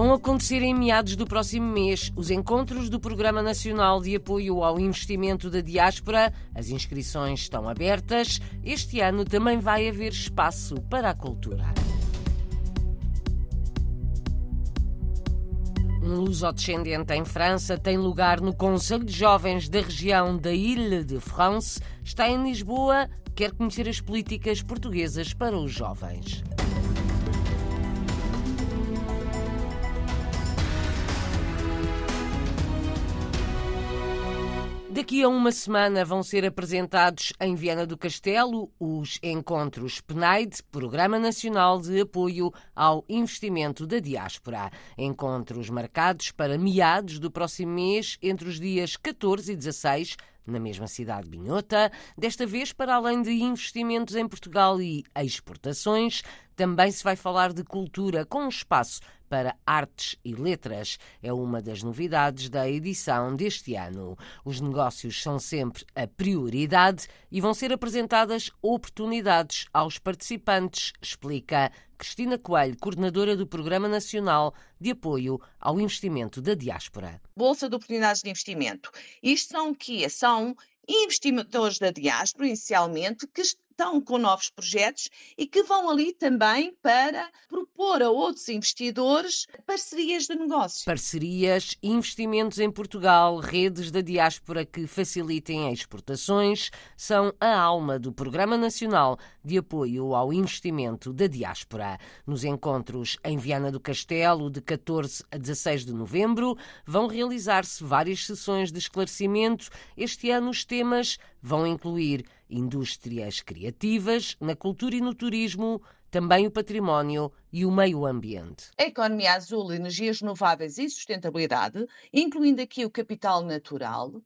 Vão acontecer em meados do próximo mês os encontros do Programa Nacional de Apoio ao Investimento da Diáspora. As inscrições estão abertas. Este ano também vai haver espaço para a cultura. Um luso-descendente em França tem lugar no Conselho de Jovens da região da Ile-de-France. Está em Lisboa, quer conhecer as políticas portuguesas para os jovens. Daqui a uma semana vão ser apresentados em Viana do Castelo os encontros PNAID, Programa Nacional de Apoio ao Investimento da Diáspora. Encontros marcados para meados do próximo mês, entre os dias 14 e 16 na mesma cidade de Binhota. Desta vez, para além de investimentos em Portugal e exportações, também se vai falar de cultura com espaço para artes e letras. É uma das novidades da edição deste ano. Os negócios são sempre a prioridade e vão ser apresentadas oportunidades aos participantes, explica Cristina Coelho, coordenadora do Programa Nacional de Apoio ao Investimento da Diáspora. Bolsa de Oportunidades de Investimento. Isto são o quê? São investidores da diáspora, inicialmente, que estão com novos projetos e que vão ali também para propor a outros investidores parcerias de negócio. Parcerias, investimentos em Portugal, redes da diáspora que facilitem exportações são a alma do Programa Nacional de Apoio ao Investimento da Diáspora. Nos encontros em Viana do Castelo, de 14 a 16 de novembro, vão realizar-se várias sessões de esclarecimento. Este ano os temas vão incluir indústrias criativas, na cultura e no turismo, também o património e o meio ambiente. A economia azul, energias renováveis e sustentabilidade, incluindo aqui o capital natural,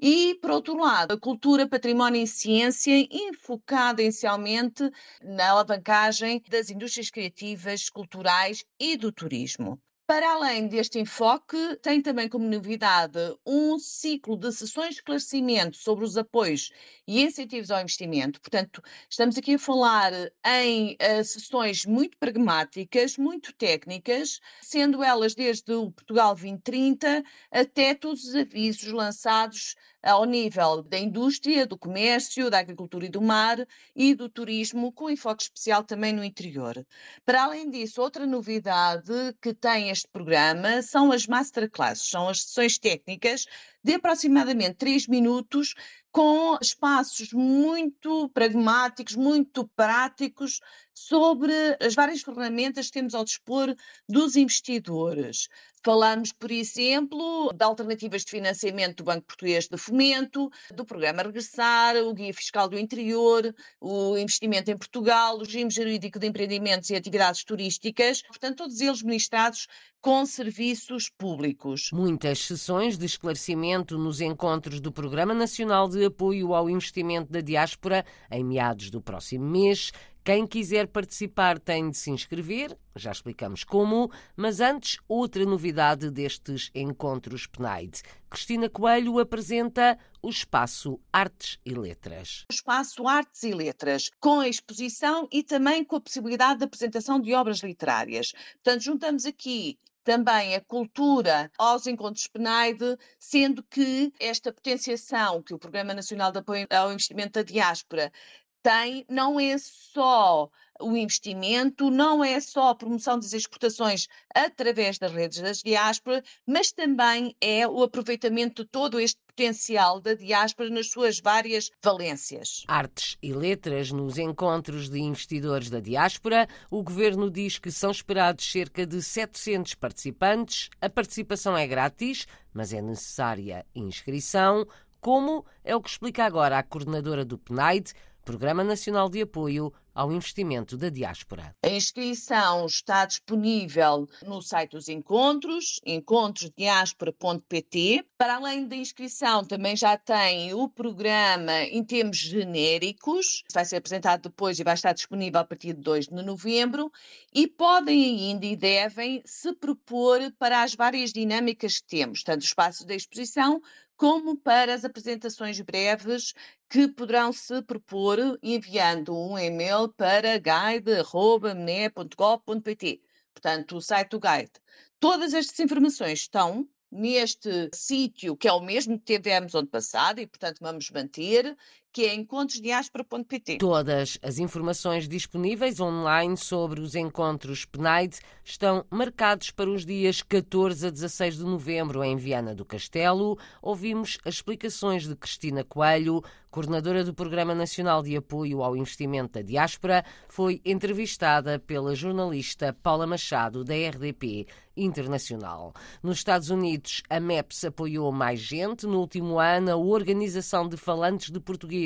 e, por outro lado, a cultura, património e ciência, enfocada inicialmente na alavancagem das indústrias criativas, culturais e do turismo. Para além deste enfoque, tem também como novidade um ciclo de sessões de esclarecimento sobre os apoios e incentivos ao investimento. Portanto, estamos aqui a falar em uh, sessões muito pragmáticas, muito técnicas, sendo elas desde o Portugal 2030 até todos os avisos lançados ao nível da indústria, do comércio, da agricultura e do mar e do turismo, com enfoque especial também no interior. Para além disso, outra novidade que tem este programa são as masterclasses, são as sessões técnicas de aproximadamente 3 minutos, com espaços muito pragmáticos, muito práticos sobre as várias ferramentas que temos ao dispor dos investidores. Falamos, por exemplo, de alternativas de financiamento do Banco Português de Fomento, do programa Regressar, o Guia Fiscal do Interior, o investimento em Portugal, o regime jurídico de empreendimentos e atividades turísticas, portanto, todos eles ministrados com serviços públicos. Muitas sessões de esclarecimento nos encontros do Programa Nacional de Apoio ao Investimento da Diáspora em meados do próximo mês. Quem quiser participar tem de se inscrever, já explicamos como, mas antes, outra novidade destes encontros PNAID. Cristina Coelho apresenta o Espaço Artes e Letras. O Espaço Artes e Letras, com a exposição e também com a possibilidade de apresentação de obras literárias. Portanto, juntamos aqui também a cultura aos encontros PNAID, sendo que esta potenciação que o Programa Nacional de Apoio ao Investimento da Diáspora tem não é só o investimento, não é só a promoção das exportações através das redes das diásporas, mas também é o aproveitamento de todo este potencial da diáspora nas suas várias valências. Artes e letras nos encontros de investidores da diáspora. O governo diz que são esperados cerca de 700 participantes. A participação é grátis, mas é necessária inscrição. Como é o que explica agora a coordenadora do PNAID, Programa Nacional de Apoio ao Investimento da Diáspora. A inscrição está disponível no site dos encontros, encontrosdiaspora.pt. Para além da inscrição, também já tem o programa em termos genéricos, vai ser apresentado depois e vai estar disponível a partir de 2 de novembro, e podem ainda e devem se propor para as várias dinâmicas que temos, tanto o espaço da exposição como para as apresentações breves que poderão se propor enviando um e-mail para guide.mne.gov.pt. Portanto, o site do Guide Todas estas informações estão neste sítio, que é o mesmo que tivemos ano passado e, portanto, vamos manter, que é encontrosdiaspora.pt. Todas as informações disponíveis online sobre os encontros PNAID estão marcados para os dias 14 a 16 de novembro em Viana do Castelo. Ouvimos as explicações de Cristina Coelho, coordenadora do Programa Nacional de Apoio ao Investimento da Diáspora, foi entrevistada pela jornalista Paula Machado, da RDP Internacional. Nos Estados Unidos, a MEPS apoiou mais gente. No último ano, a Organização de Falantes de Português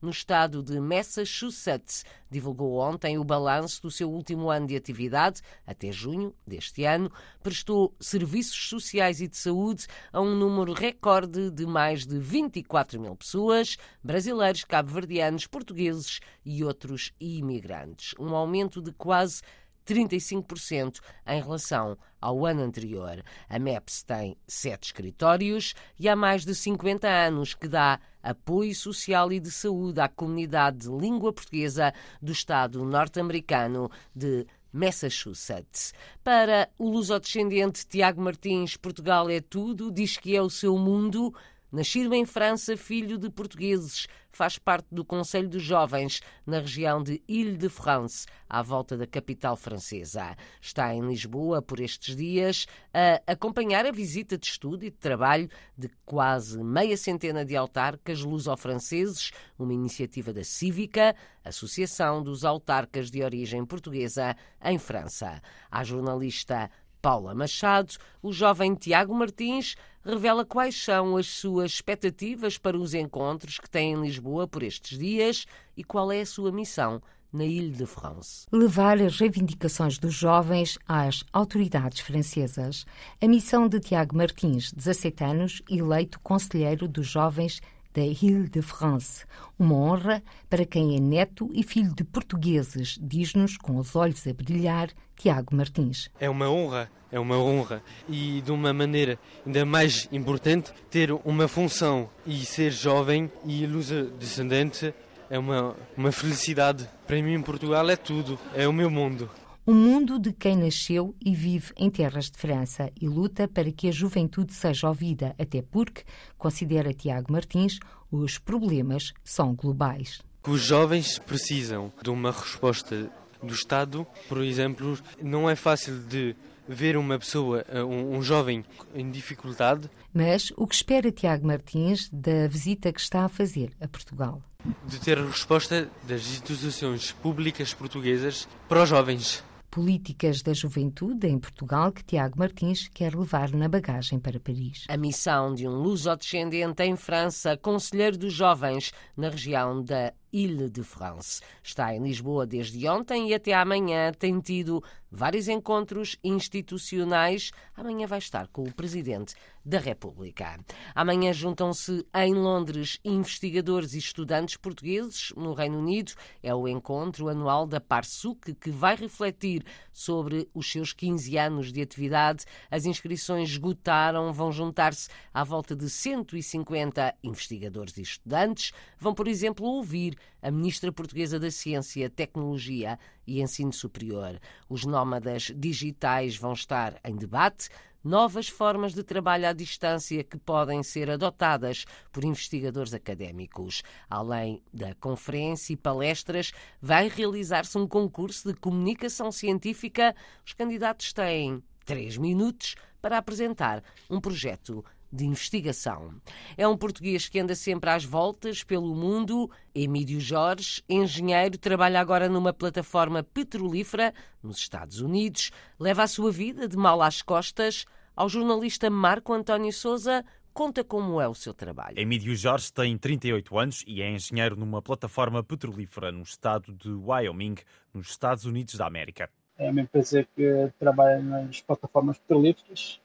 no estado de Massachusetts divulgou ontem o balanço do seu último ano de atividade, até junho deste ano, prestou serviços sociais e de saúde a um número recorde de mais de 24 mil pessoas, brasileiros, cabo-verdianos, portugueses e outros imigrantes. Um aumento de quase 35% em relação ao ano anterior. A MEPS tem sete escritórios e há mais de 50 anos que dá apoio social e de saúde à comunidade de língua portuguesa do Estado norte-americano de Massachusetts. Para o lusodescendente Tiago Martins, Portugal é tudo, diz que é o seu mundo. Nascido em França, filho de portugueses, faz parte do Conselho dos Jovens, na região de Ile-de-France, à volta da capital francesa. Está em Lisboa por estes dias a acompanhar a visita de estudo e de trabalho de quase meia centena de autarcas luso-franceses, uma iniciativa da Cívica, Associação dos Autarcas de Origem Portuguesa, em França. A jornalista Paula Machado, o jovem Tiago Martins revela quais são as suas expectativas para os encontros que tem em Lisboa por estes dias e qual é a sua missão na Ile-de-France. Levar as reivindicações dos jovens às autoridades francesas. A missão de Tiago Martins, 17 anos, eleito conselheiro dos jovens da Ile-de-France. Uma honra para quem é neto e filho de portugueses, diz-nos com os olhos a brilhar Tiago Martins. É uma honra, é uma honra e de uma maneira ainda mais importante ter uma função e ser jovem e luso-descendente é uma, uma felicidade. Para mim, Portugal é tudo, é o meu mundo um mundo de quem nasceu e vive em terras de França e luta para que a juventude seja ouvida, até porque, considera Tiago Martins, os problemas são globais. Os jovens precisam de uma resposta do Estado. Por exemplo, não é fácil de ver uma pessoa, um, um, jovem em dificuldade. Mas o que espera Tiago Martins da visita que está a fazer a Portugal? De ter a resposta das instituições públicas portuguesas para os jovens políticas da juventude em Portugal que Tiago Martins quer levar na bagagem para Paris. A missão de um luso-descendente em França, conselheiro dos jovens na região da Ile-de-France. Está em Lisboa desde ontem e até amanhã tem tido vários encontros institucionais. Amanhã vai estar com o Presidente da República. Amanhã juntam-se em Londres investigadores e estudantes portugueses no Reino Unido. É o encontro anual da Parsuc que vai refletir sobre os seus 15 anos de atividade. As inscrições esgotaram, vão juntar-se à volta de 150 investigadores e estudantes. Vão, por exemplo, ouvir a ministra portuguesa da Ciência, Tecnologia e Ensino Superior. Os nómadas digitais vão estar em debate novas formas de trabalho à distância que podem ser adotadas por investigadores académicos. Além da conferência e palestras, vai realizar-se um concurso de comunicação científica. Os candidatos têm três minutos para apresentar um projeto de investigação. É um português que anda sempre às voltas pelo mundo. Emílio Jorge, engenheiro, trabalha agora numa plataforma petrolífera nos Estados Unidos. Leva a sua vida de mal às costas. Ao jornalista Marco António Souza, conta como é o seu trabalho. Emílio Jorge tem 38 anos e é engenheiro numa plataforma petrolífera no estado de Wyoming, nos Estados Unidos da América. É uma empresa que trabalha nas plataformas petrolíferas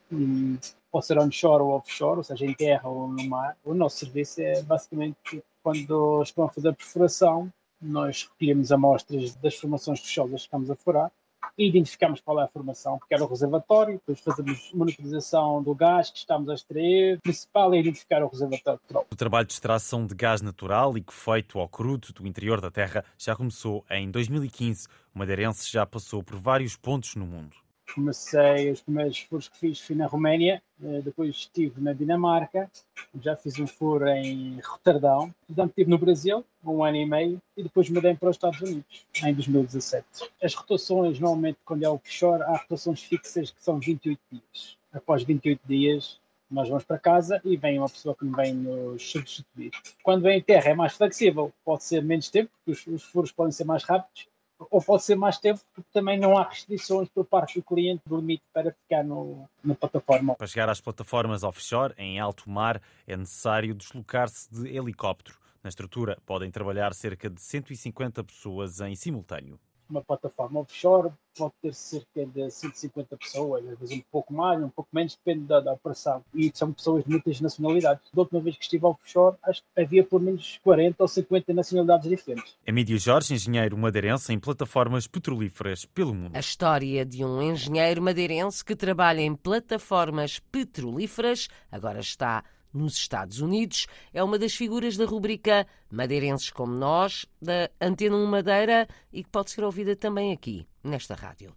pode ser onshore ou offshore, ou seja, em terra ou no mar. O nosso serviço é basicamente quando estão a fazer perfuração, nós recolhemos amostras das formações rochosas que estamos a furar identificamos qual é a formação, porque era o reservatório, depois fazemos monitorização do gás que estamos a extrair. O principal é identificar o reservatório de petróleo. O trabalho de extração de gás natural e que feito ao crudo do interior da Terra já começou em 2015. O madeirense já passou por vários pontos no mundo. Comecei, os primeiros furos que fiz fui na Roménia, eh, depois estive na Dinamarca, já fiz um furo em Roterdão, portanto estive no Brasil um ano e meio e depois mudei para os Estados Unidos em 2017. As rotações, normalmente quando é offshore, há rotações fixas que são 28 dias. Após 28 dias nós vamos para casa e vem uma pessoa que vem nos substituir. Quando vem em terra é mais flexível, pode ser menos tempo, porque os, os furos podem ser mais rápidos, ou pode ser mais tempo, porque também não há restrições por parte do cliente do limite para ficar no, na plataforma. Para chegar às plataformas offshore, em alto mar, é necessário deslocar-se de helicóptero. Na estrutura podem trabalhar cerca de 150 pessoas em simultâneo uma plataforma offshore pode ter cerca de 150 pessoas, às vezes um pouco mais, um pouco menos, depende da, da operação. E são pessoas de muitas nacionalidades. Da última vez que estive offshore, acho que havia por menos 40 ou 50 nacionalidades diferentes. Emílio Jorge, engenheiro madeirense em plataformas petrolíferas pelo mundo. A história de um engenheiro madeirense que trabalha em plataformas petrolíferas agora está nos Estados Unidos. É uma das figuras da rubrica Madeirenses como Nós, da Antena 1 Madeira e que pode ser ouvida também aqui, nesta rádio.